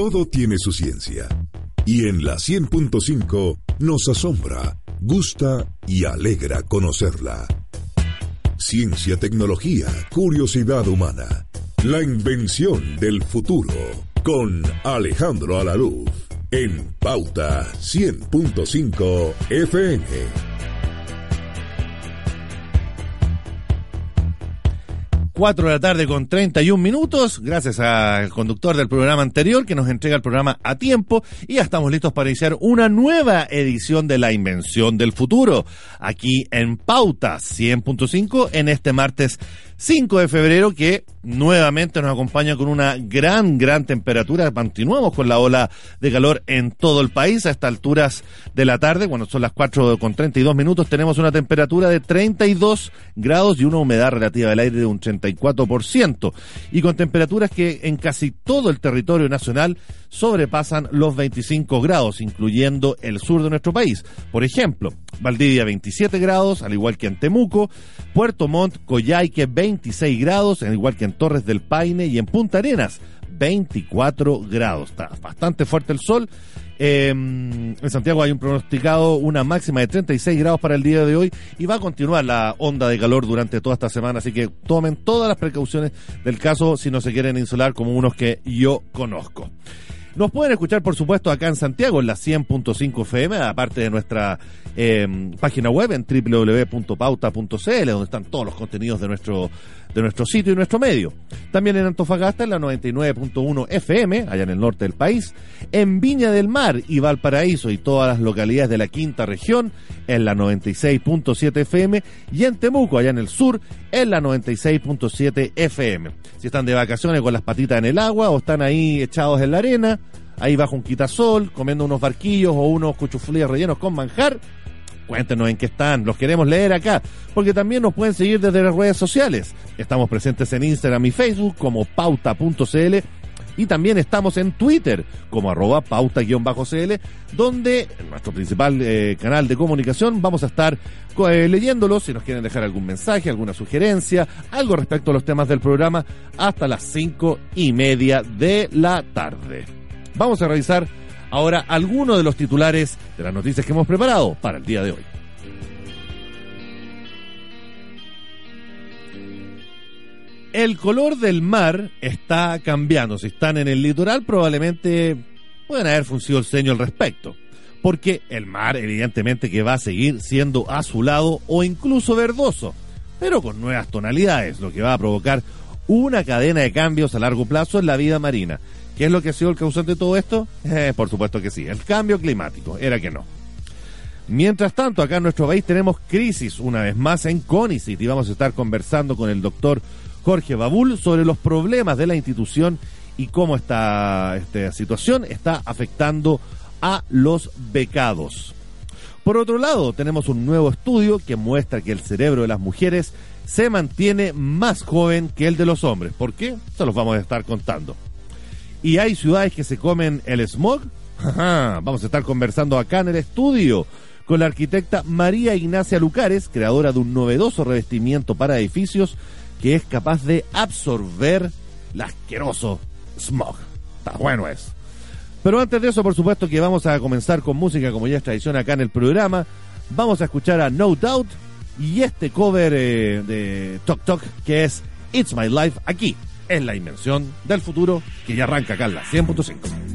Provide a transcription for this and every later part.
Todo tiene su ciencia. Y en la 100.5 nos asombra, gusta y alegra conocerla. Ciencia, tecnología, curiosidad humana. La invención del futuro. Con Alejandro Alaluz. En Pauta 100.5 FM. 4 de la tarde con 31 minutos, gracias al conductor del programa anterior que nos entrega el programa a tiempo. Y ya estamos listos para iniciar una nueva edición de La Invención del Futuro, aquí en Pauta 100.5 en este martes 5 de febrero que nuevamente nos acompaña con una gran, gran temperatura. Continuamos con la ola de calor en todo el país a estas alturas de la tarde, cuando son las 4 con 32 minutos, tenemos una temperatura de 32 grados y una humedad relativa del aire de un 34%. Y con temperaturas que en casi todo el territorio nacional sobrepasan los 25 grados, incluyendo el sur de nuestro país. Por ejemplo, Valdivia 27 grados, al igual que en Temuco, Puerto Montt, Coyhaique 26 grados, al igual que en Torres del Paine y en Punta Arenas 24 grados. Está bastante fuerte el sol. Em, en Santiago hay un pronosticado, una máxima de 36 grados para el día de hoy y va a continuar la onda de calor durante toda esta semana, así que tomen todas las precauciones del caso si no se quieren insular como unos que yo conozco. Nos pueden escuchar, por supuesto, acá en Santiago, en la 100.5 FM, aparte de nuestra em, página web en www.pauta.cl, donde están todos los contenidos de nuestro, de nuestro sitio y nuestro medio. También en Antofagasta, en la 99.1 FM, allá en el norte del país. En Viña del Mar y Valparaíso y todas las localidades de la quinta región, en la 96.7 FM. Y en Temuco, allá en el sur, en la 96.7 FM. Si están de vacaciones con las patitas en el agua o están ahí echados en la arena, ahí bajo un quitasol, comiendo unos barquillos o unos cuchuflíes rellenos con manjar, cuéntenos en qué están, los queremos leer acá, porque también nos pueden seguir desde las redes sociales. Estamos presentes en Instagram y Facebook como pauta.cl y también estamos en Twitter como arroba pauta-cl, donde nuestro principal eh, canal de comunicación vamos a estar eh, leyéndolos si nos quieren dejar algún mensaje, alguna sugerencia, algo respecto a los temas del programa hasta las cinco y media de la tarde. Vamos a revisar ahora algunos de los titulares de las noticias que hemos preparado para el día de hoy. El color del mar está cambiando. Si están en el litoral, probablemente pueden haber funcionado el ceño al respecto. Porque el mar, evidentemente, que va a seguir siendo azulado o incluso verdoso, pero con nuevas tonalidades, lo que va a provocar una cadena de cambios a largo plazo en la vida marina. ¿Qué es lo que ha sido el causante de todo esto? Eh, por supuesto que sí, el cambio climático, era que no. Mientras tanto, acá en nuestro país tenemos crisis una vez más en CONICIT y vamos a estar conversando con el doctor Jorge Babul sobre los problemas de la institución y cómo esta, esta situación está afectando a los becados. Por otro lado, tenemos un nuevo estudio que muestra que el cerebro de las mujeres se mantiene más joven que el de los hombres. ¿Por qué? Se los vamos a estar contando. ¿Y hay ciudades que se comen el smog? vamos a estar conversando acá en el estudio con la arquitecta María Ignacia Lucares, creadora de un novedoso revestimiento para edificios que es capaz de absorber el asqueroso smog. Está bueno es. Pero antes de eso, por supuesto que vamos a comenzar con música como ya es tradición acá en el programa. Vamos a escuchar a No Doubt y este cover eh, de Tok Tok que es It's My Life aquí en la invención del futuro que ya arranca acá en la 100.5.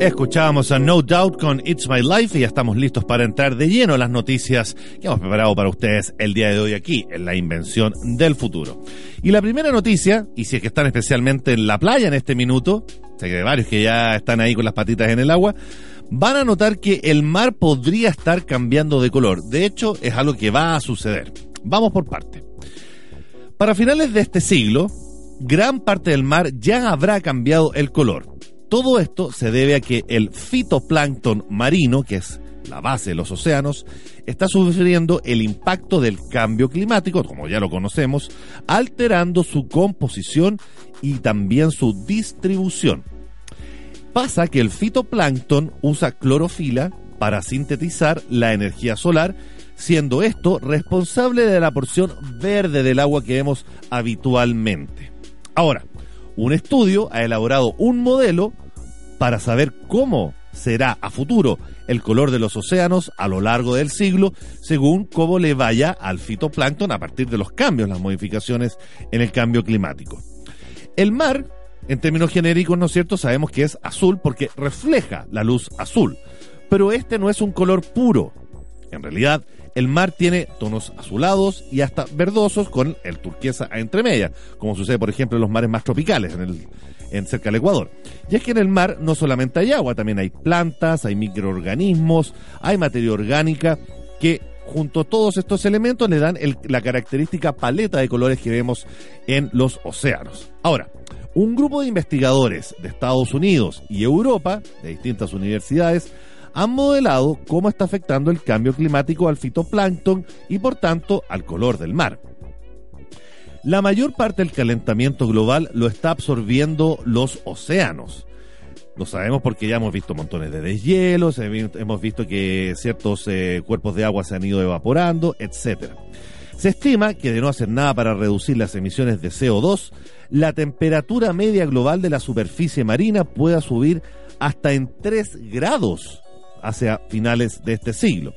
Escuchábamos a No Doubt con It's My Life y ya estamos listos para entrar de lleno a las noticias que hemos preparado para ustedes el día de hoy aquí en la invención del futuro. Y la primera noticia, y si es que están especialmente en la playa en este minuto, sé que hay varios que ya están ahí con las patitas en el agua, van a notar que el mar podría estar cambiando de color. De hecho, es algo que va a suceder. Vamos por parte. Para finales de este siglo, gran parte del mar ya habrá cambiado el color. Todo esto se debe a que el fitoplancton marino, que es la base de los océanos, está sufriendo el impacto del cambio climático, como ya lo conocemos, alterando su composición y también su distribución. Pasa que el fitoplancton usa clorofila para sintetizar la energía solar, siendo esto responsable de la porción verde del agua que vemos habitualmente. Ahora, un estudio ha elaborado un modelo para saber cómo será a futuro el color de los océanos a lo largo del siglo, según cómo le vaya al fitoplancton a partir de los cambios, las modificaciones en el cambio climático. El mar, en términos genéricos, ¿no es cierto? Sabemos que es azul porque refleja la luz azul, pero este no es un color puro. En realidad, el mar tiene tonos azulados y hasta verdosos con el turquesa entre medias, como sucede por ejemplo en los mares más tropicales, en, el, cerca del Ecuador. Y es que en el mar no solamente hay agua, también hay plantas, hay microorganismos, hay materia orgánica que junto a todos estos elementos le dan la característica paleta de colores que vemos en los océanos. Ahora, un grupo de investigadores de Estados Unidos y Europa, de distintas universidades, han modelado cómo está afectando el cambio climático al fitoplancton y por tanto al color del mar. La mayor parte del calentamiento global lo está absorbiendo los océanos. Lo sabemos porque ya hemos visto montones de deshielos, hemos visto que ciertos eh, cuerpos de agua se han ido evaporando, etc. Se estima que de no hacer nada para reducir las emisiones de CO2, la temperatura media global de la superficie marina pueda subir hasta en 3 grados hacia finales de este siglo.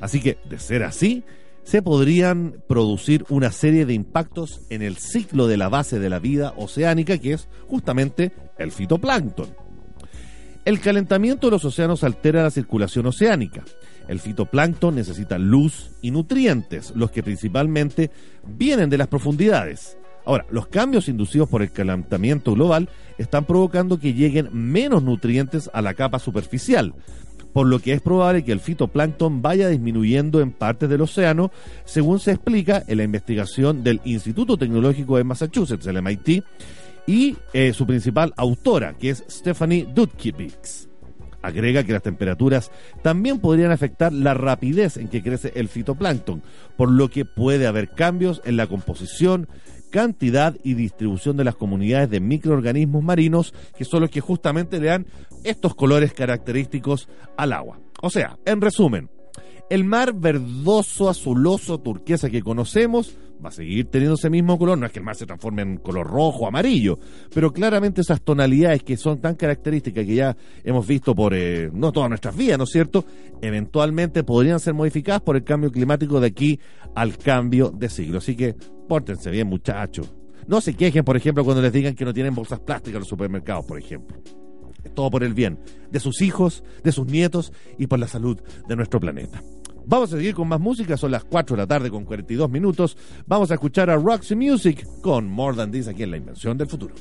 Así que, de ser así, se podrían producir una serie de impactos en el ciclo de la base de la vida oceánica, que es justamente el fitoplancton. El calentamiento de los océanos altera la circulación oceánica. El fitoplancton necesita luz y nutrientes, los que principalmente vienen de las profundidades. Ahora, los cambios inducidos por el calentamiento global están provocando que lleguen menos nutrientes a la capa superficial, por lo que es probable que el fitoplancton vaya disminuyendo en partes del océano, según se explica en la investigación del Instituto Tecnológico de Massachusetts, el MIT, y eh, su principal autora, que es Stephanie Dudkiewicz. Agrega que las temperaturas también podrían afectar la rapidez en que crece el fitoplancton, por lo que puede haber cambios en la composición, cantidad y distribución de las comunidades de microorganismos marinos que son los que justamente le dan estos colores característicos al agua. O sea, en resumen, el mar verdoso, azuloso, turquesa que conocemos va a seguir teniendo ese mismo color. No es que el mar se transforme en color rojo, amarillo, pero claramente esas tonalidades que son tan características que ya hemos visto por eh, no todas nuestras vidas, ¿no es cierto? Eventualmente podrían ser modificadas por el cambio climático de aquí al cambio de siglo. Así que pórtense bien, muchachos. No se quejen, por ejemplo, cuando les digan que no tienen bolsas plásticas en los supermercados, por ejemplo. Todo por el bien de sus hijos, de sus nietos y por la salud de nuestro planeta. Vamos a seguir con más música, son las 4 de la tarde con 42 minutos. Vamos a escuchar a Roxy Music con More Than This aquí en La Invención del Futuro.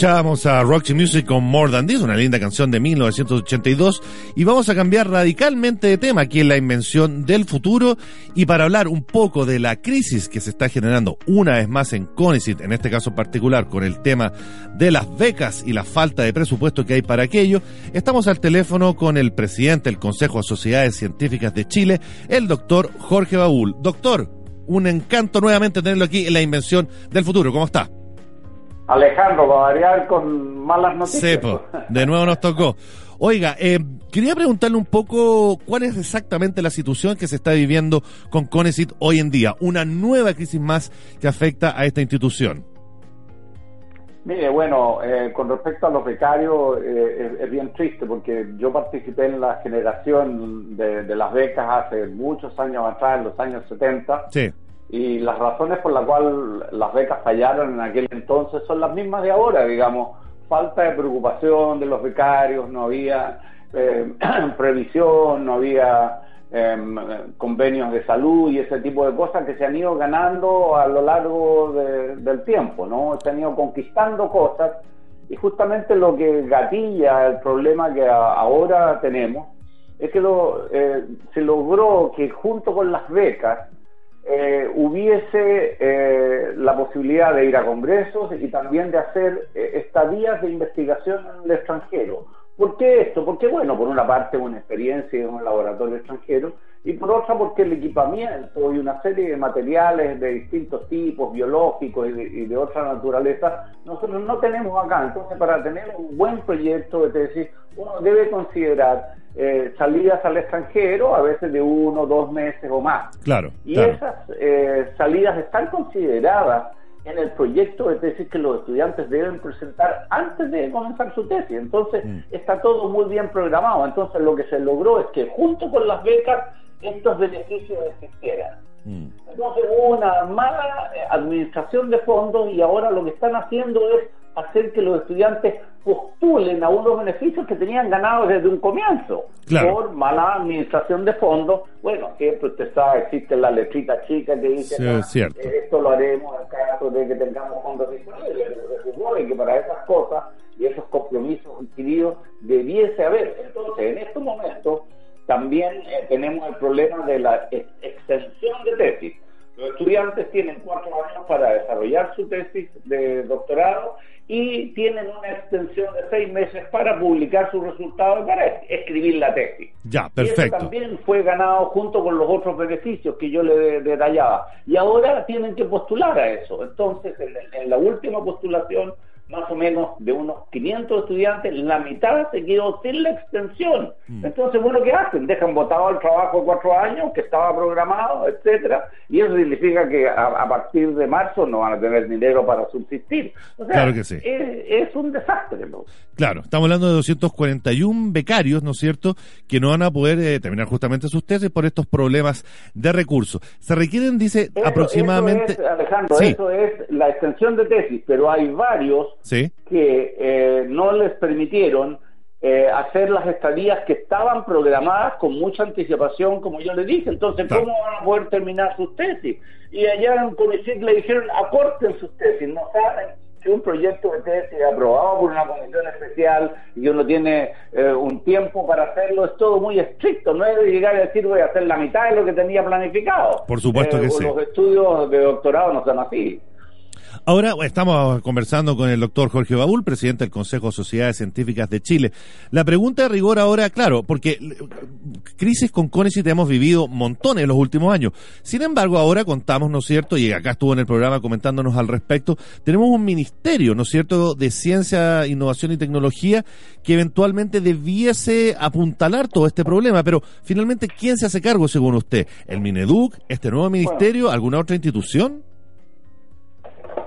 Escuchábamos a Roxy Music con More Than This, una linda canción de 1982, y vamos a cambiar radicalmente de tema aquí en la invención del futuro, y para hablar un poco de la crisis que se está generando una vez más en CONICIT, en este caso particular, con el tema de las becas y la falta de presupuesto que hay para aquello, estamos al teléfono con el presidente del Consejo de Sociedades Científicas de Chile, el doctor Jorge Baúl. Doctor, un encanto nuevamente tenerlo aquí en la invención del futuro. ¿Cómo está? Alejandro, va a variar con malas noticias. Sepo, de nuevo nos tocó. Oiga, eh, quería preguntarle un poco cuál es exactamente la situación que se está viviendo con Conesit hoy en día, una nueva crisis más que afecta a esta institución. Mire, bueno, eh, con respecto a los becarios, eh, es, bien triste porque yo participé en la generación de, de, las becas hace muchos años atrás, en los años 70. Sí y las razones por las cuales las becas fallaron en aquel entonces son las mismas de ahora, digamos, falta de preocupación de los becarios, no había eh, previsión, no había em, convenios de salud y ese tipo de cosas que se han ido ganando a lo largo del tiempo, ¿no? Se han ido conquistando cosas y justamente lo que gatilla el problema que ahora tenemos es que lo, eh, se logró que junto con las becas eh, hubiese eh, la posibilidad de ir a congresos y también de hacer eh, estadías de investigación en el extranjero. ¿Por qué esto? Porque, bueno, por una parte una experiencia en un laboratorio extranjero y por otra porque el equipamiento y una serie de materiales de distintos tipos, biológicos y de, y de otra naturaleza, nosotros no tenemos acá. Entonces, para tener un buen proyecto de tesis, uno debe considerar eh, salidas al extranjero, a veces de uno, dos meses o más. Claro. Y esas eh, salidas están consideradas en el proyecto de tesis que los estudiantes deben presentar antes de comenzar su tesis. Entonces, mm. está todo muy bien programado. Entonces, lo que se logró es que junto con las becas, estos beneficios existieran. Mm. Entonces, hubo una mala eh, administración de fondos y ahora lo que están haciendo es hacer que los estudiantes postulen a unos beneficios que tenían ganados desde un comienzo por mala administración de fondos. Bueno, siempre usted sabe, existe la letrita chica que dice sí, esto lo haremos en caso de que tengamos fondos disponibles. Se supone que para esas cosas y esos compromisos adquiridos debiese haber. Entonces, en este momento también eh, tenemos el problema de la extensión de tesis los estudiantes tienen cuatro años para desarrollar su tesis de doctorado y tienen una extensión de seis meses para publicar sus resultados y para escribir la tesis. Ya, perfecto. Y eso también fue ganado junto con los otros beneficios que yo le detallaba. Y ahora tienen que postular a eso. Entonces, en la última postulación más o menos de unos 500 estudiantes, la mitad se quedó sin la extensión. Mm. Entonces, bueno, ¿qué hacen? Dejan votado el trabajo cuatro años que estaba programado, etcétera, y eso significa que a, partir de marzo no van a tener dinero para subsistir. claro que sí. Es, un desastre. ¿no? Claro, estamos hablando de 241 becarios, ¿no es cierto?, que no van a poder eh, terminar justamente sus tesis por estos problemas de recursos. Se requieren, dice, aproximadamente... Alejandro, eso es la extensión de tesis, pero hay varios que eh, no les permitieron eh, hacer las estadías que estaban programadas con mucha anticipación, como yo le dije. Entonces, ¿cómo van a poder terminar sus tesis? Y allá en CONICIT le dijeron, aporten sus tesis, no saben que un proyecto de tesis aprobado por una comisión especial y uno tiene eh, un tiempo para hacerlo, es todo muy estricto, no es de llegar a decir voy a hacer la mitad de lo que tenía planificado. Por supuesto que sí. Los estudios de doctorado no son así. Ahora estamos conversando con el doctor Jorge Babul, presidente del Consejo de Sociedades Científicas de Chile. La pregunta de rigor ahora, claro, porque crisis con CONICIT hemos vivido montones en los últimos años. Sin embargo, ahora contamos, ¿no es cierto? Y acá estuvo en el programa comentándonos al respecto. Tenemos un ministerio, ¿no es cierto?, de ciencia, innovación y tecnología que eventualmente debiese apuntalar todo este problema. Pero finalmente, ¿quién se hace cargo según usted? ¿El Mineduc? ¿Este nuevo ministerio? ¿Alguna otra institución?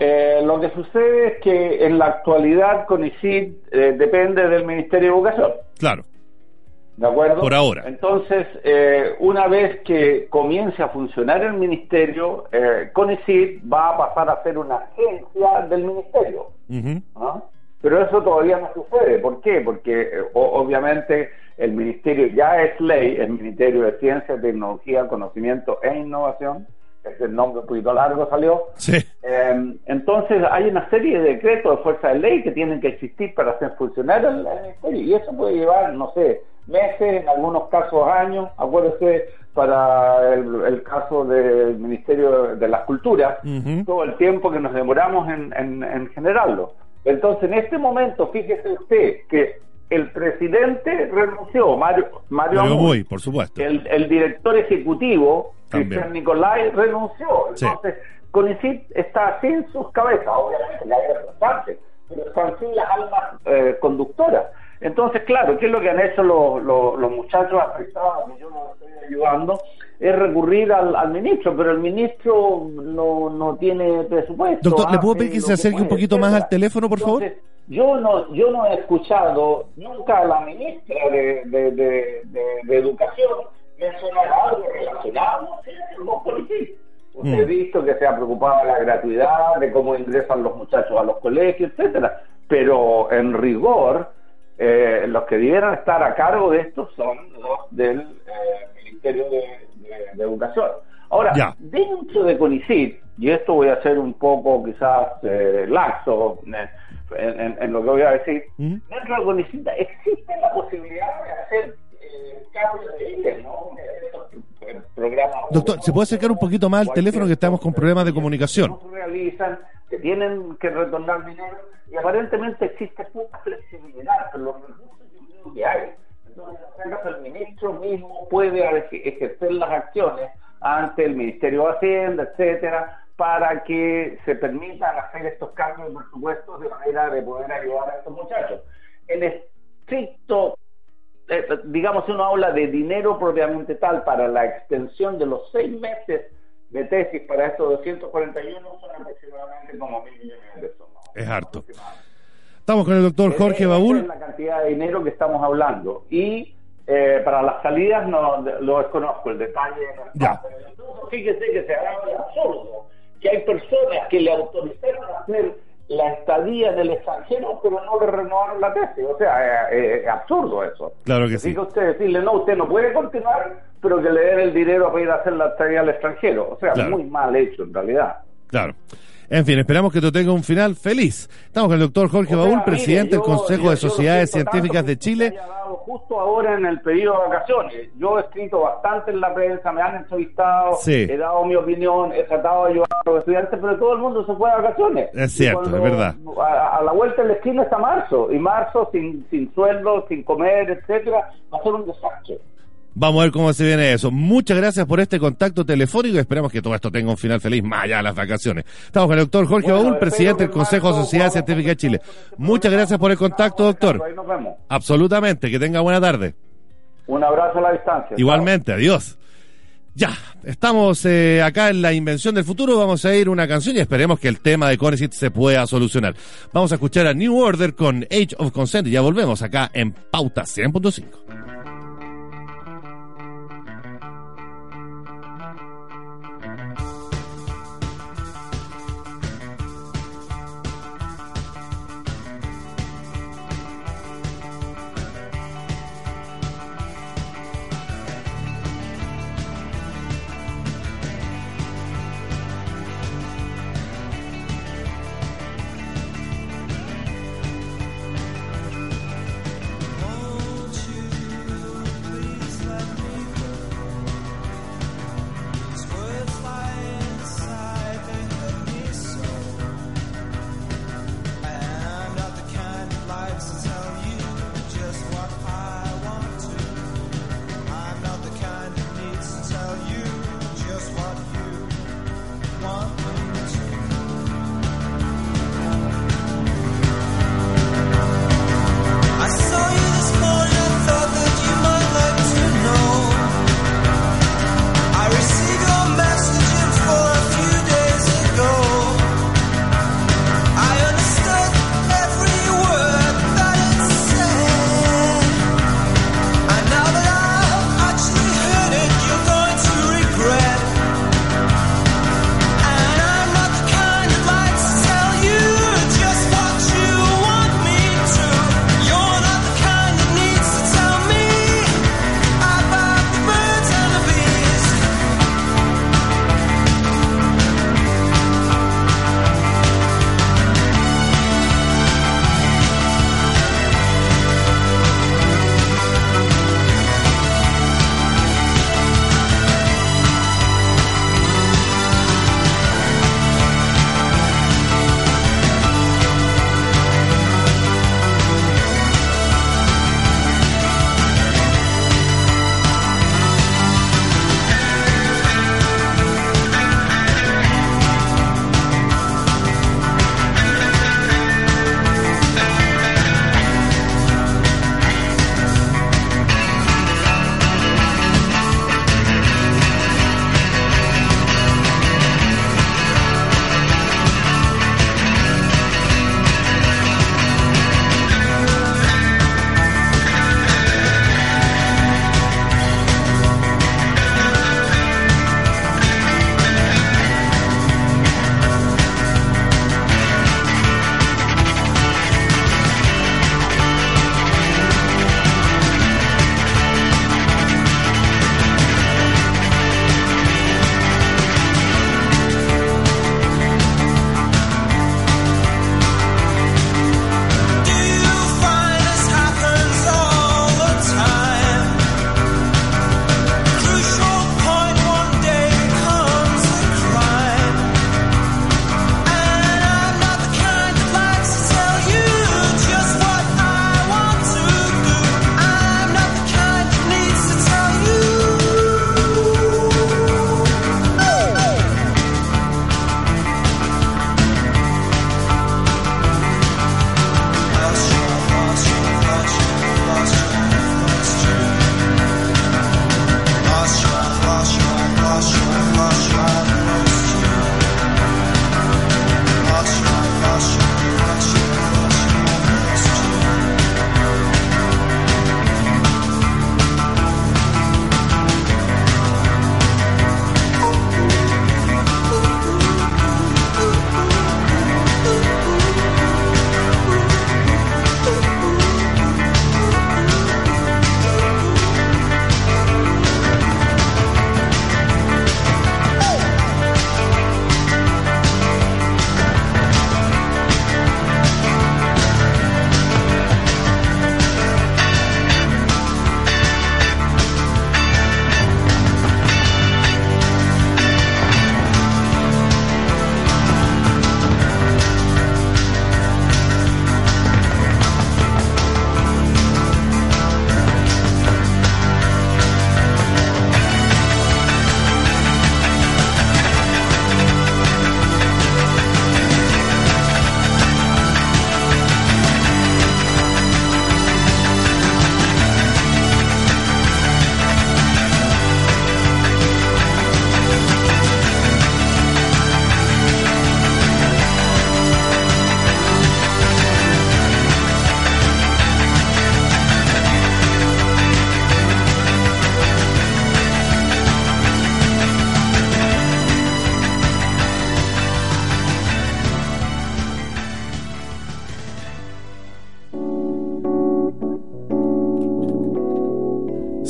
Eh, lo que sucede es que en la actualidad CONICIT eh, depende del Ministerio de Educación. Claro. ¿De acuerdo? Por ahora. Entonces, eh, una vez que comience a funcionar el Ministerio, eh, CONICIT va a pasar a ser una agencia del Ministerio. Pero eso todavía no sucede. ¿Por qué? Porque obviamente el Ministerio ya es ley, el Ministerio de Ciencia, Tecnología, Conocimiento e Innovación es el nombre un poquito largo salió. Sí. Eh, entonces hay una serie de decretos de fuerza de ley que tienen que existir para hacer funcionar el, ministerio y eso puede llevar, no sé, meses, en algunos casos años. Acuérdese para el, el caso del Ministerio de las Culturas, todo el tiempo que nos demoramos en, en, en generarlo. Entonces, en este momento, fíjese usted que el presidente renunció, Mario, Mario. Muy, por supuesto. el, el director ejecutivo, También. Cristian Nicolai, renunció. Sí. Entonces, CONICIT está sin sus cabezas, obviamente, la bastante, pero están sin las almas eh, conductoras. Entonces, claro, ¿qué es lo que han hecho los, los, los muchachos afectados, que yo los estoy ayudando? Es recurrir al, al ministro, pero el ministro no, no tiene presupuesto. Doctor, ¿le puedo hace pedir que se acerque un poquito más al teléfono, por favor? Yo no, yo no he escuchado nunca a la ministra de, de, de, Educación mencionar algo relacionado con política. Usted Mm. ha visto que se ha preocupado de la gratuidad, de cómo ingresan los muchachos a los colegios, etcétera. Pero en rigor, eh, los que debieran estar a cargo de esto son los del eh, Ministerio de, de- de Educación. Ahora, Ya. dentro de CONICIT, y esto voy a ser un poco quizás eh, laxo eh, en, en- en lo que voy a decir, ¿Mm? dentro de CONICIT existe la posibilidad de hacer eh, cambios de ítem, ¿no? Estos, programas- Doctor, ¿se puede acercar un poquito más al teléfono que estamos con problemas de comunicación? No realizan, que tienen que retornar dinero y aparentemente existe poca flexibilidad, pero los recursos que hay. Entonces, el ministro mismo puede eje- ejercer las acciones ante el Ministerio de Hacienda, etcétera, para que se permitan hacer estos cambios de presupuestos de manera de poder ayudar a estos muchachos. El estricto eh, digamos, uno habla de dinero propiamente tal para la extensión de los seis meses de tesis para estos 241 son aproximadamente como mil millones de pesos. ¿no? Es harto. Estamos con el doctor Jorge Esa Baúl. Es la cantidad de dinero que estamos hablando. Y eh, para las salidas no lo desconozco, el detalle. Ya. Entonces, Fíjese que se haga de absurdo que hay personas que le autorizaron a hacer la estadía en el extranjero, pero no le renovaron la tesis. O sea, es, es absurdo eso. Claro que Así sí. que usted decirle, no, usted no puede continuar, pero que le den el dinero para ir a hacer la estadía al extranjero. O sea, Claro. muy mal hecho en realidad. Claro. En fin, esperamos que esto tenga un final feliz. Estamos con el doctor Jorge O sea, Baúl, mire, presidente del Consejo yo- de Sociedades Científicas de Chile. dado Justo ahora en el periodo de vacaciones. Yo he escrito bastante en la prensa, me han entrevistado, Sí. he dado mi opinión, he tratado de ayudar a los estudiantes, pero todo el mundo se fue de vacaciones. Es cierto, es verdad. A, a la vuelta de la esquina está marzo, y marzo sin, sin sueldo, sin comer, etcétera, va a ser un desastre. Vamos a ver cómo se viene eso. Muchas gracias por este contacto telefónico y esperamos que todo esto tenga un final feliz más allá de las vacaciones. Estamos con el doctor Jorge Bueno, Baúl, presidente del Consejo de podamos Científicas de Chile. Muchas gracias por el contacto, doctor. Ahí nos vemos. Absolutamente, que tenga buena tarde. Un abrazo a la distancia. Igualmente, adiós. Ya, estamos eh, acá en la invención del futuro, vamos a ir una canción y esperemos que el tema de Conesit se pueda solucionar. Vamos a escuchar a New Order con Age of Consent y ya volvemos acá en Pauta 100.5.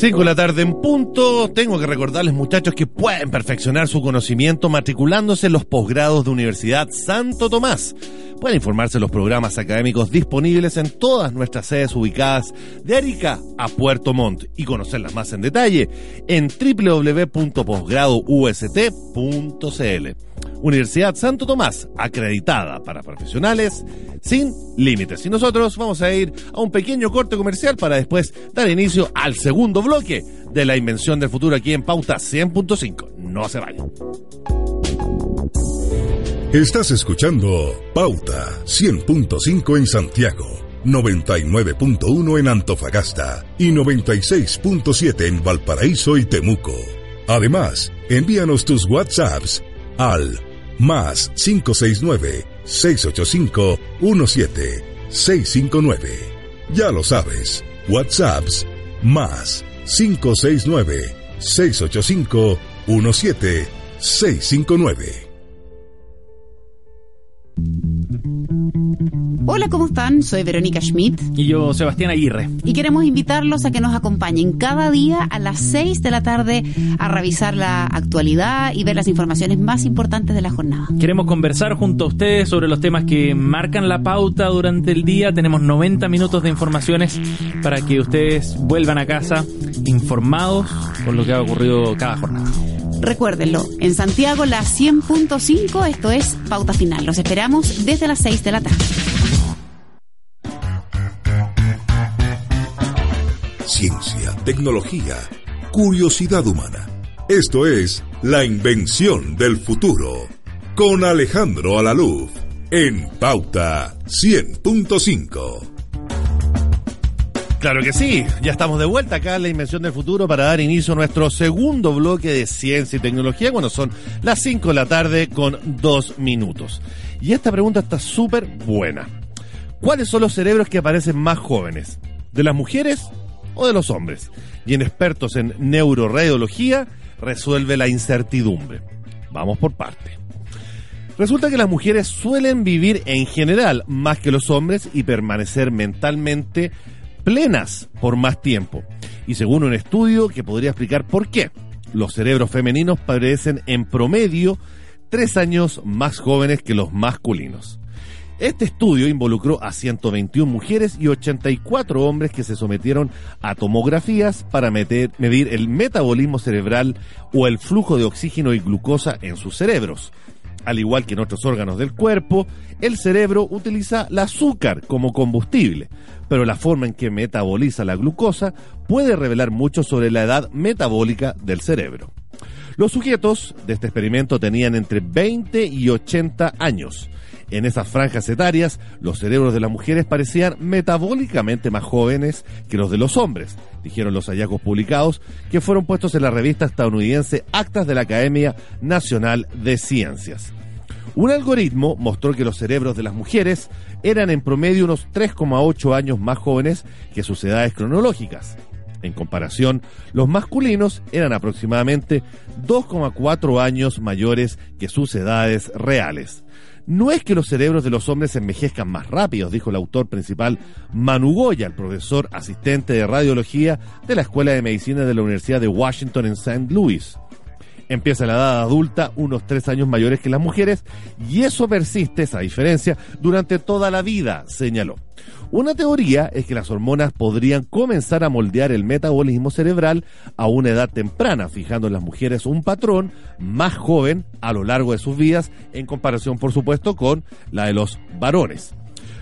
5 de la tarde en punto. Tengo que recordarles, muchachos, que pueden perfeccionar su conocimiento matriculándose en los posgrados de Universidad Santo Tomás. Pueden informarse en los programas académicos disponibles en todas nuestras sedes ubicadas de Arica a Puerto Montt y conocerlas más en detalle en www.posgradoust.cl. Universidad Santo Tomás, acreditada para profesionales sin límites. Y nosotros vamos a ir a un pequeño corte comercial para después dar inicio al segundo bloque de la invención del futuro aquí en Pauta 100.5. No se vayan. Estás escuchando Pauta 100.5 en Santiago, 99.1 en Antofagasta y 96.7 en Valparaíso y Temuco. Además, envíanos tus WhatsApps al más 569-685-17-659. Ya lo sabes, WhatsApps más 569-685-17-659. Hola, ¿cómo están? Soy Verónica Schmidt. Y yo, Sebastián Aguirre. Y queremos invitarlos a que nos acompañen cada día a las 6 de la tarde a revisar la actualidad y ver las informaciones más importantes de la jornada. Queremos conversar junto a ustedes sobre los temas que marcan la pauta durante el día. Tenemos 90 minutos de informaciones para que ustedes vuelvan a casa informados con lo que ha ocurrido cada jornada. Recuérdenlo, en Santiago la 100.5, esto es Pauta Final. Los esperamos desde las 6 de la tarde. Ciencia, tecnología, curiosidad humana. Esto es La Invención del Futuro con Alejandro Alaluz en Pauta 100.5. Claro que sí, ya estamos de vuelta acá en la Invención del Futuro para dar inicio a nuestro segundo bloque de ciencia y tecnología cuando son las 5 de la tarde con 2 minutos. Y esta pregunta está súper buena. ¿Cuáles son los cerebros que aparecen más jóvenes? ¿De las mujeres o de los hombres? Y en expertos en neuroradiología resuelve la incertidumbre. Vamos por parte. Resulta que las mujeres suelen vivir en general más que los hombres y permanecer mentalmente plenas por más tiempo. Y según un estudio que podría explicar por qué, los cerebros femeninos parecen en promedio tres años más jóvenes que los masculinos. Este estudio involucró a 121 mujeres y 84 hombres que se sometieron a tomografías para medir el metabolismo cerebral o el flujo de oxígeno y glucosa en sus cerebros. Al igual que en otros órganos del cuerpo, el cerebro utiliza el azúcar como combustible, pero la forma en que metaboliza la glucosa puede revelar mucho sobre la edad metabólica del cerebro. Los sujetos de este experimento tenían entre 20 y 80 años. En esas franjas etarias, los cerebros de las mujeres parecían metabólicamente más jóvenes que los de los hombres, dijeron los hallazgos publicados que fueron puestos en la revista estadounidense Actas de la Academia Nacional de Ciencias. Un algoritmo mostró que los cerebros de las mujeres eran en promedio unos 3,8 años más jóvenes que sus edades cronológicas. En comparación, los masculinos eran aproximadamente 2,4 años mayores que sus edades reales. No es que los cerebros de los hombres envejezcan más rápidos, dijo el autor principal Manu Goya, el profesor asistente de radiología de la Escuela de Medicina de la Universidad de Washington en St. Louis. Empieza la edad adulta unos tres años mayores que las mujeres y eso persiste, esa diferencia, durante toda la vida, señaló. Una teoría es que las hormonas podrían comenzar a moldear el metabolismo cerebral a una edad temprana, fijando en las mujeres un patrón más joven a lo largo de sus vidas, en comparación, por supuesto, con la de los varones.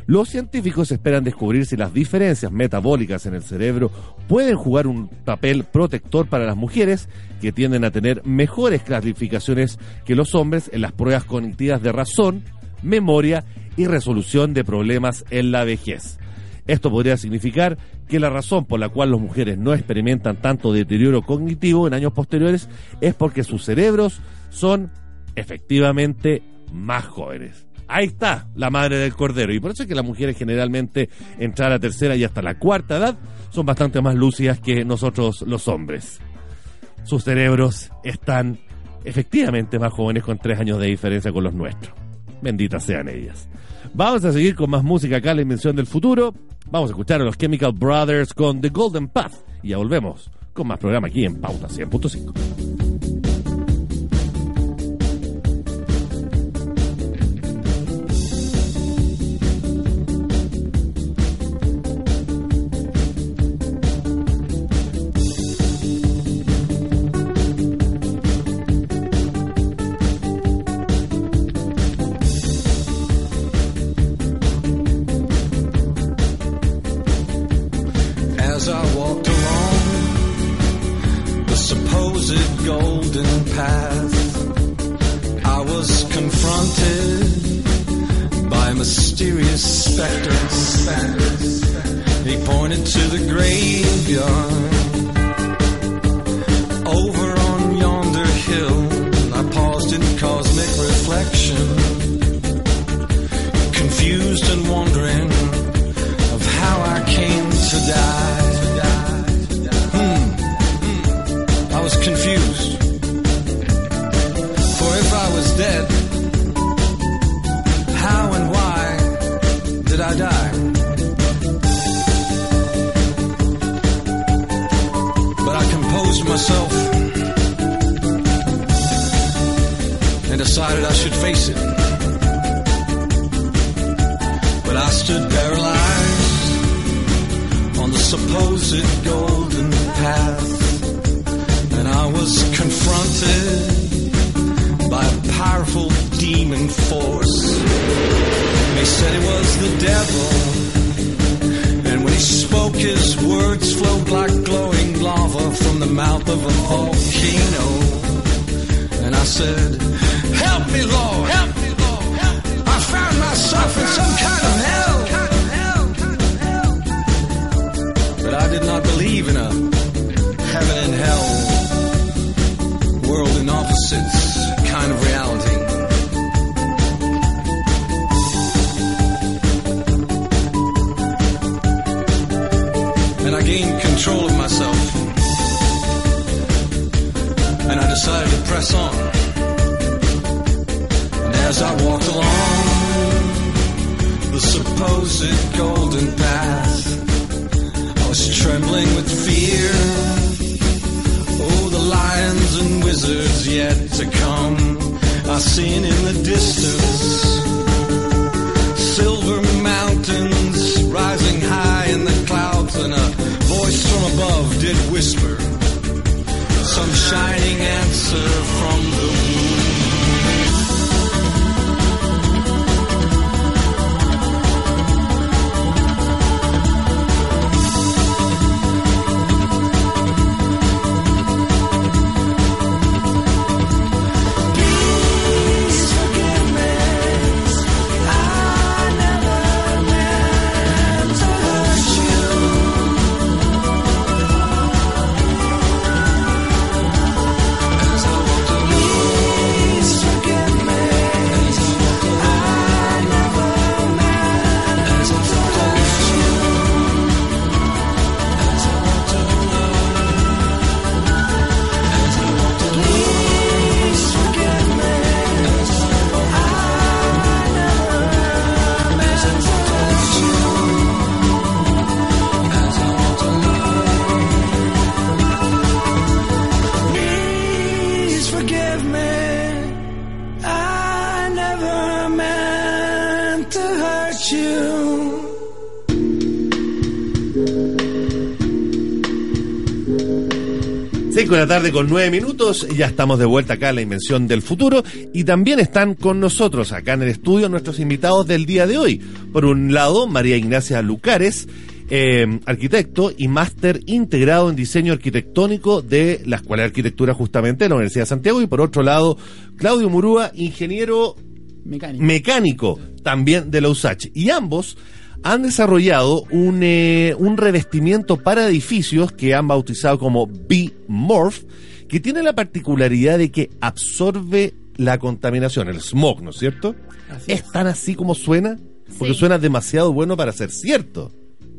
Los científicos esperan descubrir si las diferencias metabólicas en el cerebro pueden jugar un papel protector para las mujeres que tienden a tener mejores clasificaciones que los hombres en las pruebas cognitivas de razón, memoria y resolución de problemas en la vejez. Esto podría significar que la razón por la cual las mujeres no experimentan tanto deterioro cognitivo en años posteriores es porque sus cerebros son efectivamente más jóvenes. Ahí está la madre del cordero. Y por eso es que las mujeres generalmente, entre la tercera y hasta la cuarta edad, son bastante más lúcidas que nosotros los hombres. Sus cerebros están efectivamente más jóvenes con tres años de diferencia con los nuestros. Benditas sean ellas. Vamos a seguir con más música acá en la Invención del Futuro. Vamos a escuchar a los Chemical Brothers con The Golden Path. Y ya volvemos con más programa aquí en Pauta 100.5. stood paralyzed on the supposed golden path. And I was confronted by a powerful demon force. They said it was the devil. And when he spoke, his words flowed like glowing lava from the mouth of a volcano. And I said, Help me, Lord! Help me, myself in some kind of hell. But I did not believe in a heaven and hell, world in opposites kind of reality. And I gained control of myself. And I decided to press on. And as I walked along the supposed golden path, I was trembling with fear. Oh, the lions and wizards yet to come. I seen in the distance silver mountains rising high in the clouds, and a voice from above did whisper some shining answer from the moon. 5 de la tarde con 9 minutos. Ya estamos de vuelta acá en la Invención del Futuro. Y también están con nosotros acá en el estudio nuestros invitados del día de hoy. Por un lado, María Ignacia Lucares. Eh, arquitecto y máster integrado en diseño arquitectónico de la Escuela de Arquitectura justamente de la Universidad de Santiago y por otro lado Claudio Murúa, ingeniero mecánico, mecánico también de la USACH y ambos han desarrollado un, eh, un revestimiento para edificios que han bautizado como B-Morph, que tiene la particularidad de que absorbe la contaminación, el smog, ¿no es cierto? Así ¿Es es. tan así como suena? Porque Sí. suena demasiado bueno para ser cierto.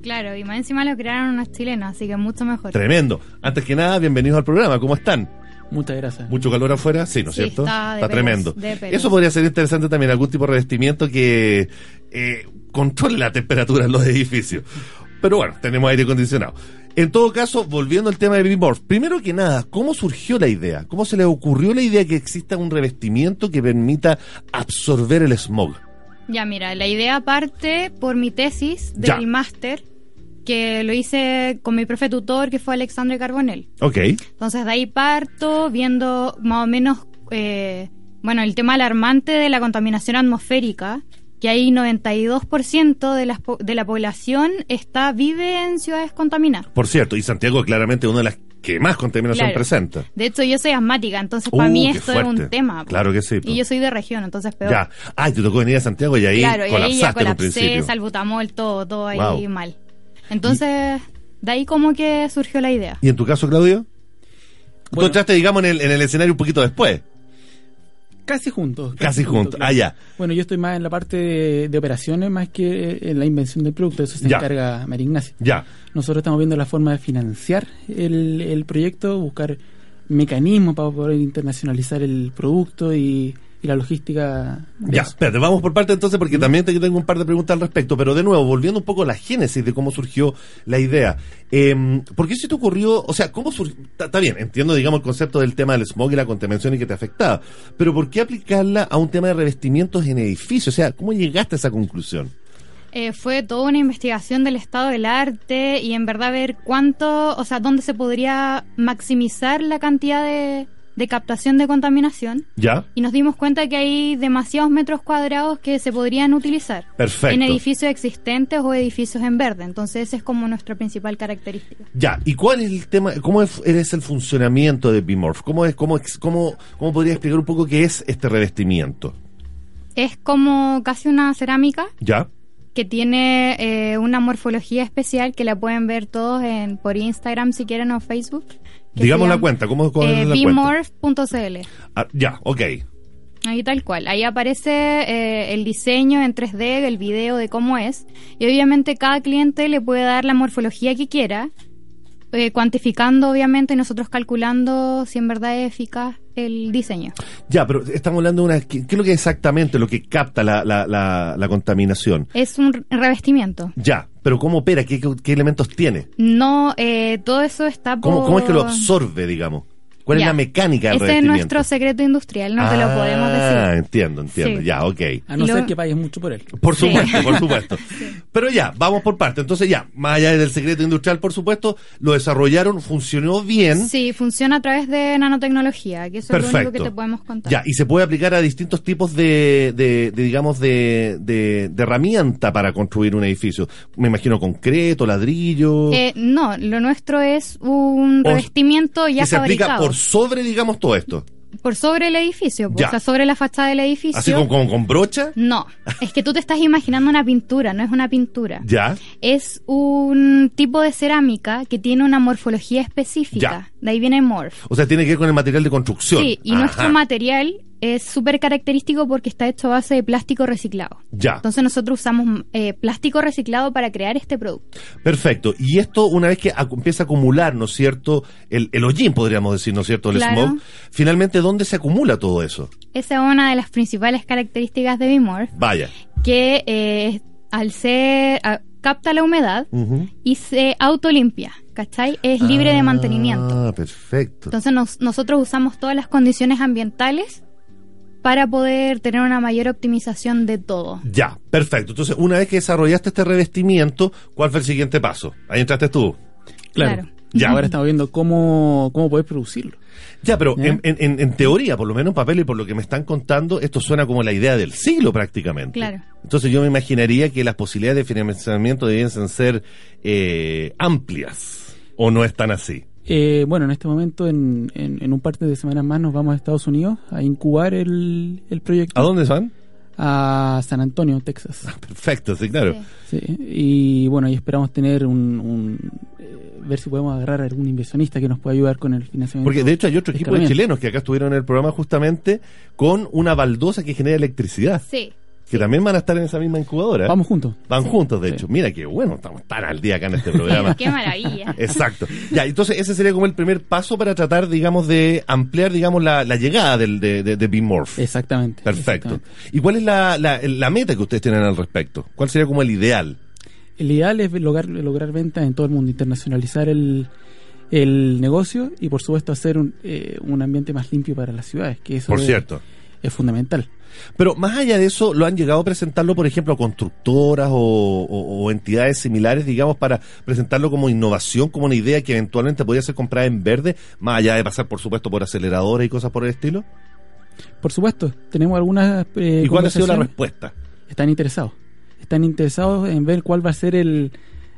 Claro, y más encima lo crearon unos chilenos, así que mucho mejor. Tremendo. Antes que nada, bienvenidos al programa. ¿Cómo están? Muchas gracias. ¿Mucho calor afuera? Sí, ¿no es Sí, cierto? está de pelos, tremendo. de pelos. Eso podría ser interesante también, algún tipo de revestimiento que eh, controle la temperatura en los edificios. Pero bueno, tenemos aire acondicionado. En todo caso, volviendo al tema de Bimorph, primero que nada, ¿cómo surgió la idea? ¿Cómo se le ocurrió la idea que exista un revestimiento que permita absorber el smog? Ya, mira, la idea parte por mi tesis del máster, que lo hice con mi profe tutor, que fue Alexandre Carbonell. Ok. Entonces, de ahí parto viendo más o menos, eh, bueno, el tema alarmante de la contaminación atmosférica, que hay 92% de la, po- de la población está vive en ciudades contaminadas. Por cierto, y Santiago es claramente una de las que más contaminación Claro. presenta. De hecho, yo soy asmática, entonces para Uh, mí esto es fuerte. un tema. Claro que sí, po. Y yo soy de región, entonces peor. Ya. Ay, te tocó venir a Santiago y ahí claro, y ahí ya colapsaste en un colapsé, salbutamol, todo, todo ahí Wow. mal. Entonces, de ahí como que surgió la idea. ¿Y en tu caso, Claudio? Tú Bueno. entraste, digamos, en el, en el escenario un poquito después. Casi juntos. Casi juntos. Ah, ya. Bueno, yo estoy más en la parte de, de operaciones más que en la invención del producto. Eso se Ya. encarga María Ignacia. Ya. Nosotros estamos viendo la forma de financiar el, el proyecto, buscar mecanismos para poder internacionalizar el producto y, y la logística. Ya, eso. espérate, vamos por parte entonces porque también te tengo un par de preguntas al respecto, pero de nuevo, volviendo un poco a la génesis de cómo surgió la idea. Eh, ¿Por qué se te ocurrió, o sea, cómo surgió, está bien, entiendo, digamos, el concepto del tema del smog y la contaminación y que te afectaba, pero ¿por qué aplicarla a un tema de revestimientos en edificios? O sea, ¿cómo llegaste a esa conclusión? Eh, fue toda una investigación del estado del arte y en verdad ver cuánto, o sea, dónde se podría maximizar la cantidad de, de captación de contaminación. ¿Ya? Y nos dimos cuenta que hay demasiados metros cuadrados que se podrían utilizar Perfecto. en edificios existentes o edificios en verde. Entonces, esa es como nuestra principal característica. Ya, ¿y cuál es el tema, cómo es, es el funcionamiento de Bimorph? ¿Cómo, es, cómo, cómo, ¿Cómo podría explicar un poco qué es este revestimiento? Es como casi una cerámica ¿Ya? que tiene eh, una morfología especial que la pueden ver todos en, por Instagram si quieren o Facebook. Digamos la cuenta, ¿cómo eh, es la cuenta? bmorph.cl. Ah, ya, ok. Ahí tal cual. Ahí aparece eh, el diseño en 3D, el video de cómo es. Y obviamente cada cliente le puede dar la morfología que quiera, eh, cuantificando obviamente y nosotros calculando si en verdad es eficaz el diseño. Ya, pero estamos hablando de una... ¿Qué, qué es lo que es exactamente lo que capta la, la, la, la contaminación? Es un revestimiento. Ya, pero ¿cómo opera? ¿Qué, qué, qué elementos tiene? No, eh, todo eso está por... ¿Cómo, ¿Cómo es que lo absorbe, digamos? ¿Cuál es la mecánica del Ese es nuestro secreto industrial, no te lo podemos Ah, decir. entiendo, entiendo. Sí. Ya, ok. A no Lo- ser que pagues mucho por él. Por Sí. supuesto, por supuesto. Pero ya, vamos por parte. Entonces ya, más allá del secreto industrial, por supuesto, lo desarrollaron, funcionó bien. Sí, funciona a través de nanotecnología, que eso es lo único que te podemos contar. Ya, y se puede aplicar a distintos tipos de, de, de, digamos, de, de, de herramienta para construir un edificio. Me imagino concreto, ladrillo. Eh, no, lo nuestro es un O- revestimiento ya que se aplica fabricado. Por sobre, digamos, todo esto. Por sobre el edificio, pues, o sea, sobre la fachada del edificio. Así como, como con brocha. No, es que tú te estás imaginando una pintura, no es una pintura. Ya. Es un tipo de cerámica que tiene una morfología específica. Ya. De ahí viene morph. O sea, tiene que ver con el material de construcción. Sí, y Ajá. nuestro material es súper característico porque está hecho a base de plástico reciclado. Ya. Entonces nosotros usamos eh, plástico reciclado para crear este producto. Perfecto. Y esto, una vez que empieza a acumular, ¿no es cierto? El, el hollín, podríamos decir, ¿no es cierto? El Claro. smog. Finalmente, ¿dónde se acumula todo eso? Esa es una de las principales características de Bimorph, Vaya. que eh, al ser a- capta la humedad y se autolimpia, ¿cachai? Es libre de mantenimiento. Ah, perfecto. Entonces nos- nosotros usamos todas las condiciones ambientales para poder tener una mayor optimización de todo. Ya, perfecto. Entonces, una vez que desarrollaste este revestimiento, ¿cuál fue el siguiente paso? Ahí entraste tú. Claro. Claro. Ya. Ahora estamos viendo cómo, cómo poder producirlo. Ya, pero en, en- en- en teoría, por lo menos en papel y por lo que me están contando, esto suena como la idea del siglo prácticamente. Claro. Entonces yo me imaginaría que las posibilidades de financiamiento debiesen ser eh, amplias. ¿O no es tan así? Eh, bueno, en este momento, en, en, en un par de semanas más, nos vamos a Estados Unidos a incubar el, el proyecto. ¿A dónde van? A San Antonio, Texas. Perfecto, sí, claro. Sí. Sí, y bueno, y esperamos tener un, un, eh, ver si podemos agarrar a algún inversionista que nos pueda ayudar con el financiamiento. Porque de hecho hay otro equipo de chilenos que acá estuvieron en el programa justamente con una baldosa que genera electricidad. Sí. Que también van a estar en esa misma incubadora. Vamos juntos. Van juntos, de Sí. hecho. Mira qué bueno, estamos tan al día acá en este programa. Qué maravilla. Exacto. Ya, entonces ese sería como el primer paso para tratar, digamos, de ampliar, digamos, la, la llegada del, de, de, de Bimorph. Exactamente. Perfecto. exactamente. ¿Y cuál es la, la, la meta que ustedes tienen al respecto? ¿Cuál sería como el ideal? el ideal es lograr, lograr ventas en todo el mundo, internacionalizar el, el negocio y por supuesto hacer un, eh, un ambiente más limpio para las ciudades, que eso Por cierto. Es fundamental. Pero más allá de eso, ¿lo han llegado a presentarlo, por ejemplo, a constructoras o, o- o entidades similares, digamos, para presentarlo como innovación, como una idea que eventualmente podría ser comprada en verde, más allá de pasar, por supuesto, por aceleradores y cosas por el estilo? Por supuesto, tenemos algunas... eh, ¿Y cuál ha sido la respuesta? Están interesados. Están interesados en ver cuál va a ser el,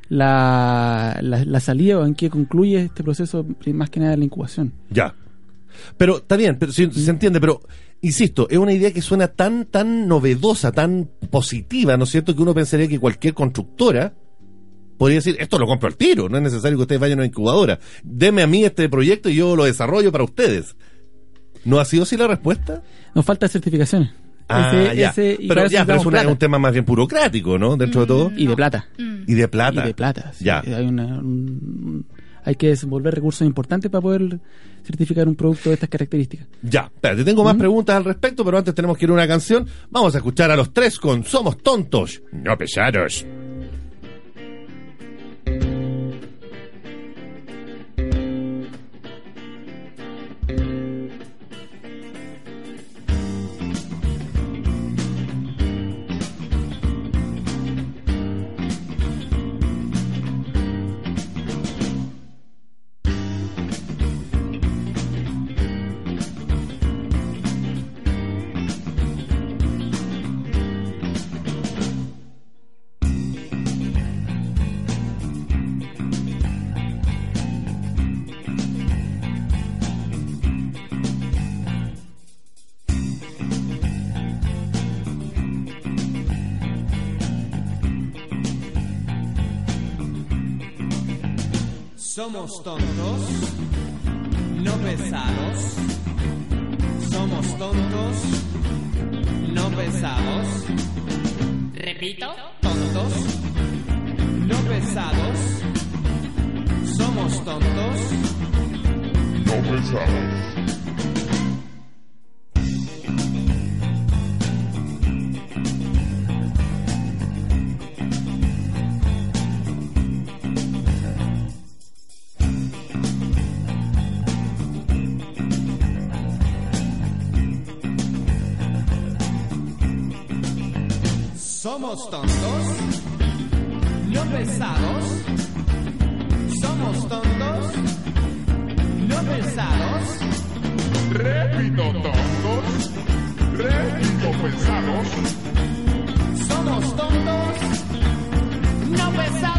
la, la, la salida o en qué concluye este proceso, más que nada la incubación. Ya. Pero está bien, pero sí, se entiende, pero insisto, es una idea que suena tan, tan novedosa, tan positiva, ¿no es cierto? Que uno pensaría que cualquier constructora podría decir, esto lo compro al tiro, no es necesario que ustedes vayan a una incubadora. Deme a mí este proyecto y yo lo desarrollo para ustedes. ¿No ha sido así la respuesta? Nos falta certificaciones. Ah, Ese- ya. ese- pero ya, pero es una- un tema más bien burocrático, ¿no? Dentro de todo. Y de plata. Y de plata. Y de plata. sí. Ya. Hay, una- un- hay que desenvolver recursos importantes para poder certificar un producto de estas características. Ya, espérate, tengo más preguntas al respecto, pero antes tenemos que ir a una canción. Vamos a escuchar a los tres con Somos Tontos, no pesados. Somos tontos, no pesados. Somos tontos, no pesados. Repito. Tontos, no pesados. Somos tontos, No pesados. Somos tontos, no pesados. Somos tontos, no pesados. Repito, tontos. Repito, pesados. Somos tontos, no pesados.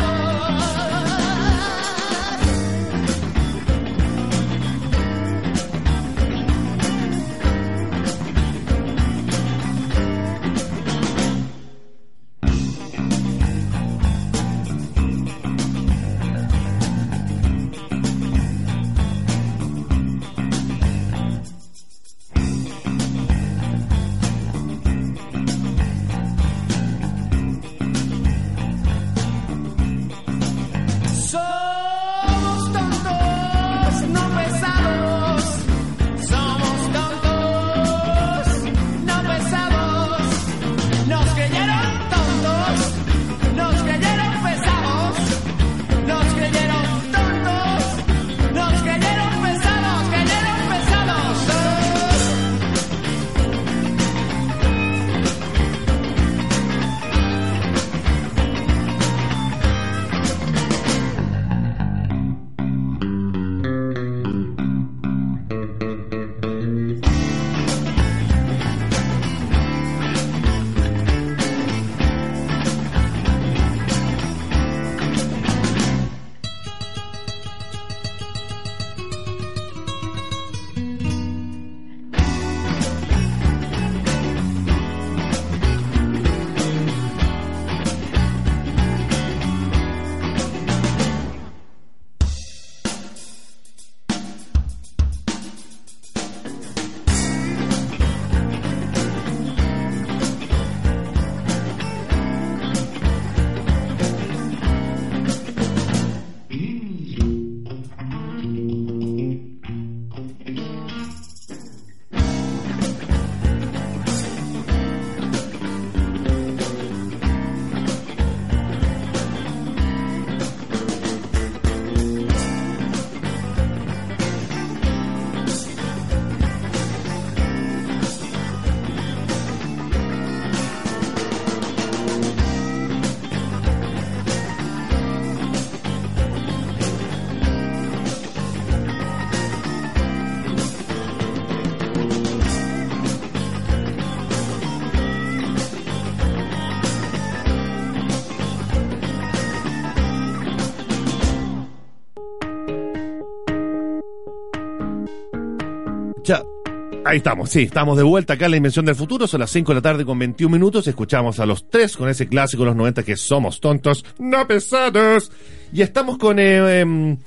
Ahí estamos, sí, estamos de vuelta acá en la Invención del Futuro, son las 5 de la tarde con 21 minutos, escuchamos a los tres con ese clásico de los 90 que somos tontos, no pesados. Y estamos con, eh, em,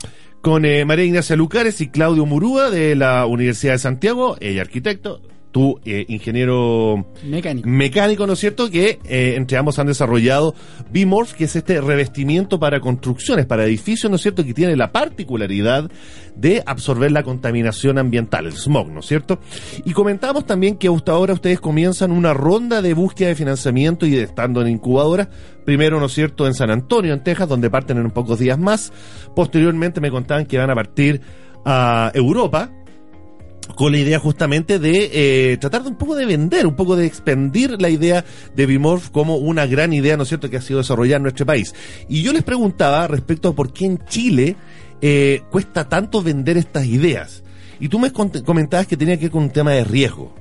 con eh, María Ignacia Lucares y Claudio Murúa de la Universidad de Santiago, ella arquitecto, tú eh, ingeniero Mecánico. mecánico, ¿no es cierto? Que eh, entre ambos han desarrollado BIMORPH, que es este revestimiento para construcciones, para edificios, ¿no es cierto? Que tiene la particularidad de absorber la contaminación ambiental, el smog, ¿no es cierto? Y comentamos también que hasta ahora ustedes comienzan una ronda de búsqueda de financiamiento y de estando en incubadora, primero, ¿no es cierto?, en San Antonio, en Texas, donde parten en pocos días más. Posteriormente me contaban que van a partir a Europa, con la idea justamente de eh, tratar de un poco de vender, un poco de expandir la idea de Bimorph como una gran idea, ¿no es cierto?, que ha sido desarrollada en nuestro país. Y yo les preguntaba respecto a por qué en Chile eh, cuesta tanto vender estas ideas. Y tú me comentabas que tenía que ver con un tema de riesgo.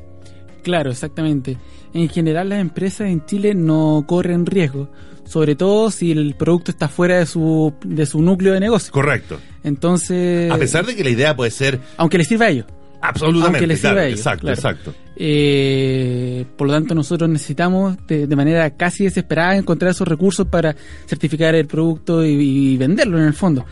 Claro, exactamente. En general las empresas en Chile no corren riesgo, sobre todo si el producto está fuera de su, de su núcleo de negocio. Correcto. Entonces, A pesar de que la idea puede ser aunque les sirva a ellos. Absolutamente, Aunque les claro, sirva a ellos, exacto, claro. exacto. Eh, por lo tanto, nosotros necesitamos de, de manera casi desesperada encontrar esos recursos para certificar el producto y, y venderlo en el fondo.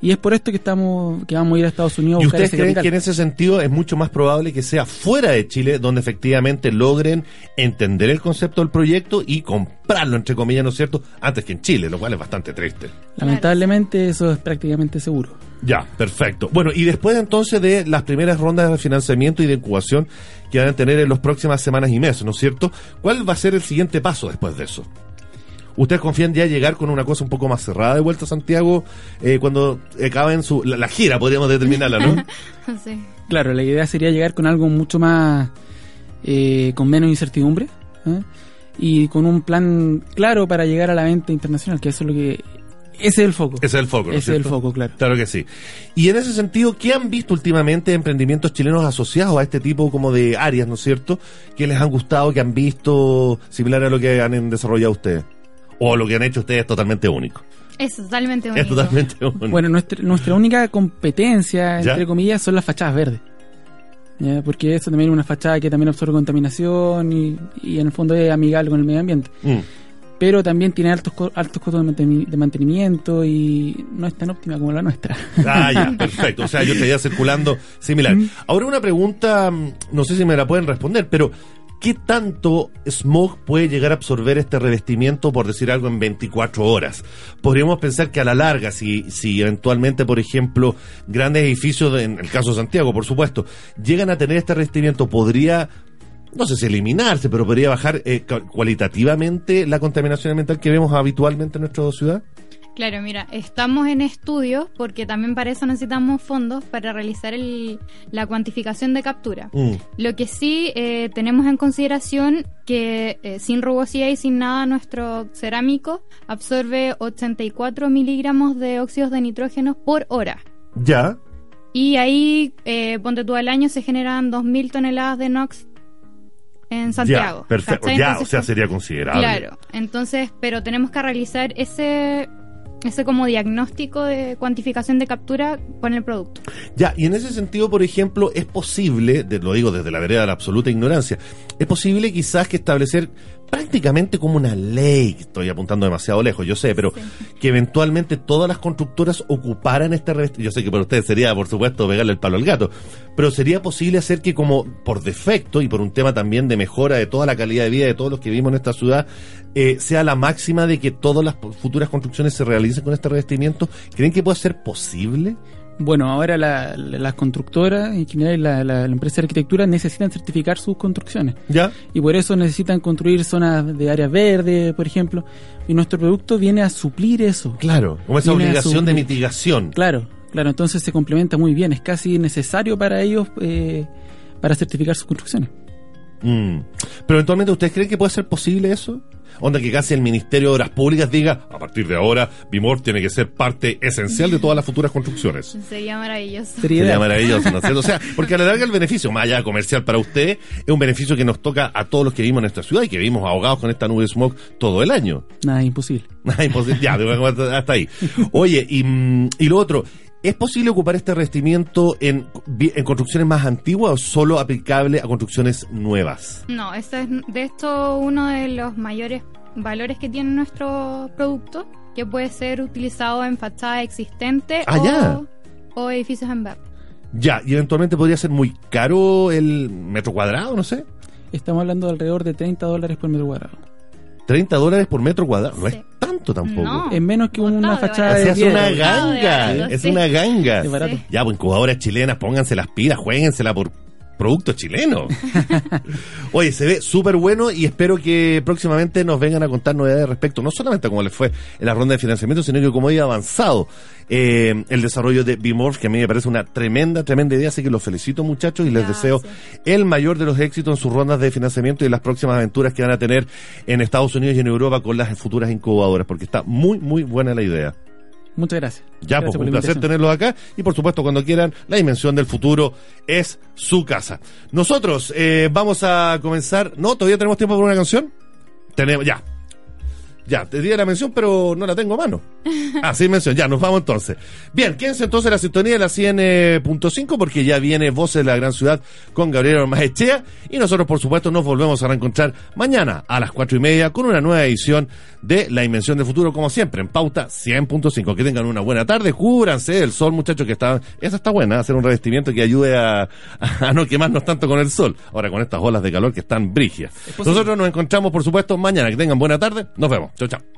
Y es por esto que estamos que vamos a ir a Estados Unidos a ¿Y ustedes ese creen capital. que en ese sentido es mucho más probable que sea fuera de Chile donde efectivamente logren entender el concepto del proyecto y comprarlo, entre comillas, ¿no es cierto?, antes que en Chile, lo cual es bastante triste. Lamentablemente eso es prácticamente seguro. Ya, perfecto. Bueno, y después entonces de las primeras rondas de financiamiento y de incubación que van a tener en las próximas semanas y meses, ¿no es cierto? ¿Cuál va a ser el siguiente paso después de eso? ¿Ustedes confían ya llegar con una cosa un poco más cerrada de vuelta a Santiago eh, cuando acaben su, la, la gira, podríamos determinarla, ¿no? Sí. Claro, la idea sería llegar con algo mucho más, eh, con menos incertidumbre ¿eh? y con un plan claro para llegar a la venta internacional, que eso es lo que... Ese es el foco. Ese es el foco, ¿no es Ese es el foco, claro. Claro que sí. Y en ese sentido, ¿qué han visto últimamente de emprendimientos chilenos asociados a este tipo como de áreas, ¿no es cierto? ¿Qué les han gustado, que han visto similar a lo que han desarrollado ustedes? O lo que han hecho ustedes es totalmente único. Es totalmente Es único. totalmente único. Bueno, nuestra, nuestra única competencia, ¿Ya? entre comillas, son las fachadas verdes. ¿Ya? Porque eso también es una fachada que también absorbe contaminación y, y en el fondo es amigable con el medio ambiente. Mm. Pero también tiene altos, altos costos de manteni- de mantenimiento y no es tan óptima como la nuestra. Ah, ya, perfecto. O sea, yo estaría circulando similar. Ahora una pregunta, mm, no sé si me la pueden responder, pero ¿qué tanto smog puede llegar a absorber este revestimiento, por decir algo, en 24 horas? Podríamos pensar que a la larga, si, si eventualmente, por ejemplo, grandes edificios, en el caso de Santiago, por supuesto, llegan a tener este revestimiento, podría... No sé si eliminarse, pero podría bajar eh, cualitativamente la contaminación ambiental que vemos habitualmente en nuestra ciudad. Claro, mira, estamos en estudios porque también para eso necesitamos fondos para realizar el- la cuantificación de captura. Mm. Lo que sí eh, tenemos en consideración que eh, sin rugosidad y sin nada nuestro cerámico absorbe 84 miligramos de óxidos de nitrógeno por hora. Ya, Y ahí, eh, ponte tú al año, se generan 2.000 toneladas de NOx en Santiago. Ya. Ya, Entonces, o sea, sería considerable. Claro, entonces, pero tenemos que realizar ese ese como diagnóstico de cuantificación de captura con el producto. Ya, y en ese sentido, por ejemplo, es posible, lo digo desde la vereda de la absoluta ignorancia, es posible quizás que establecer prácticamente como una ley, estoy apuntando demasiado lejos, yo sé, pero que eventualmente todas las constructoras ocuparan este revestimiento. Yo sé que para ustedes sería, por supuesto, pegarle el palo al gato, pero sería posible hacer que como por defecto y por un tema también de mejora de toda la calidad de vida de todos los que vivimos en esta ciudad, eh, sea la máxima de que todas las futuras construcciones se realicen con este revestimiento. ¿Creen que puede ser posible? Bueno, ahora la- la- las constructoras, en general la, la- empresa de arquitectura necesitan certificar sus construcciones. ¿Ya? Y por eso necesitan construir zonas de áreas verdes, por ejemplo. Y nuestro producto viene a suplir eso. Claro, como esa Viene obligación de mitigación. Claro, claro. Entonces se complementa muy bien. Es casi necesario para ellos eh, para certificar sus construcciones. Mm. Pero eventualmente, ¿ustedes creen que puede ser posible eso? Onda que casi el Ministerio de Obras Públicas diga, a partir de ahora, Bimor tiene que ser parte esencial de todas las futuras construcciones. Sería maravilloso. Sería maravilloso, ¿no es cierto? O sea, porque a la larga el beneficio, más allá comercial para usted, es un beneficio que nos toca a todos los que vivimos en esta ciudad y que vivimos ahogados con esta nube de smog todo el año. Nada, imposible. Nada imposible. Ya, hasta hasta ahí. Oye, y, mm, y lo otro, ¿Es posible ocupar este revestimiento en, construcciones más antiguas o solo aplicable a construcciones nuevas? No, este es de esto uno de los mayores valores que tiene nuestro producto, que puede ser utilizado en fachada existente Ah, o, ya. o edificios en BEP. Ya, y eventualmente podría ser muy caro el metro cuadrado, no sé. Estamos hablando de alrededor de 30 dólares por metro cuadrado. 30 dólares por metro cuadrado. No Sí. es tanto tampoco. No. Es menos que una fachada de hace una de ganga, es sí. una ganga. Es barato. Sí. Ya, pues incubadoras chilenas, pónganse las pilas, jueguensela por productos chilenos. Oye, se ve súper bueno y espero que próximamente nos vengan a contar novedades respecto, no solamente a cómo les fue en la ronda de financiamiento, sino que cómo ha avanzado eh, el desarrollo de Bimorph, que a mí me parece una tremenda, tremenda idea, así que los felicito muchachos y les Gracias. deseo el mayor de los éxitos en sus rondas de financiamiento y en las próximas aventuras que van a tener en Estados Unidos y en Europa con las futuras incubadoras, porque está muy, muy buena la idea. Muchas gracias. Ya, Gracias pues por un la placer tenerlos acá y por supuesto cuando quieran, la dimensión del futuro es su casa. Nosotros eh, vamos a comenzar, no, todavía tenemos tiempo para una canción. Tenemos, ya. Ya, te di la mención, pero no la tengo a mano. Ah, sí, mención, ya, nos vamos entonces. Bien, quédense entonces en la sintonía de la 100.5 porque ya viene Voces de la Gran Ciudad con Gabriel Ormaechea y nosotros, por supuesto, nos volvemos a reencontrar mañana a las cuatro y media con una nueva edición de La Invención del Futuro, como siempre, en pauta 100.5. Que tengan una buena tarde, cúbranse del sol, muchachos, que está, esa está buena, hacer un revestimiento que ayude a, a no quemarnos tanto con el sol. Ahora con estas olas de calor que están brigias. Nosotros nos encontramos, por supuesto, mañana. Que tengan buena tarde, nos vemos. Chao, chao.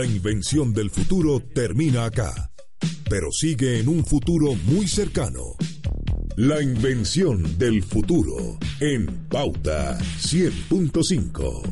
La invención del futuro termina acá, pero sigue en un futuro muy cercano. La invención del futuro en Pauta 100.5.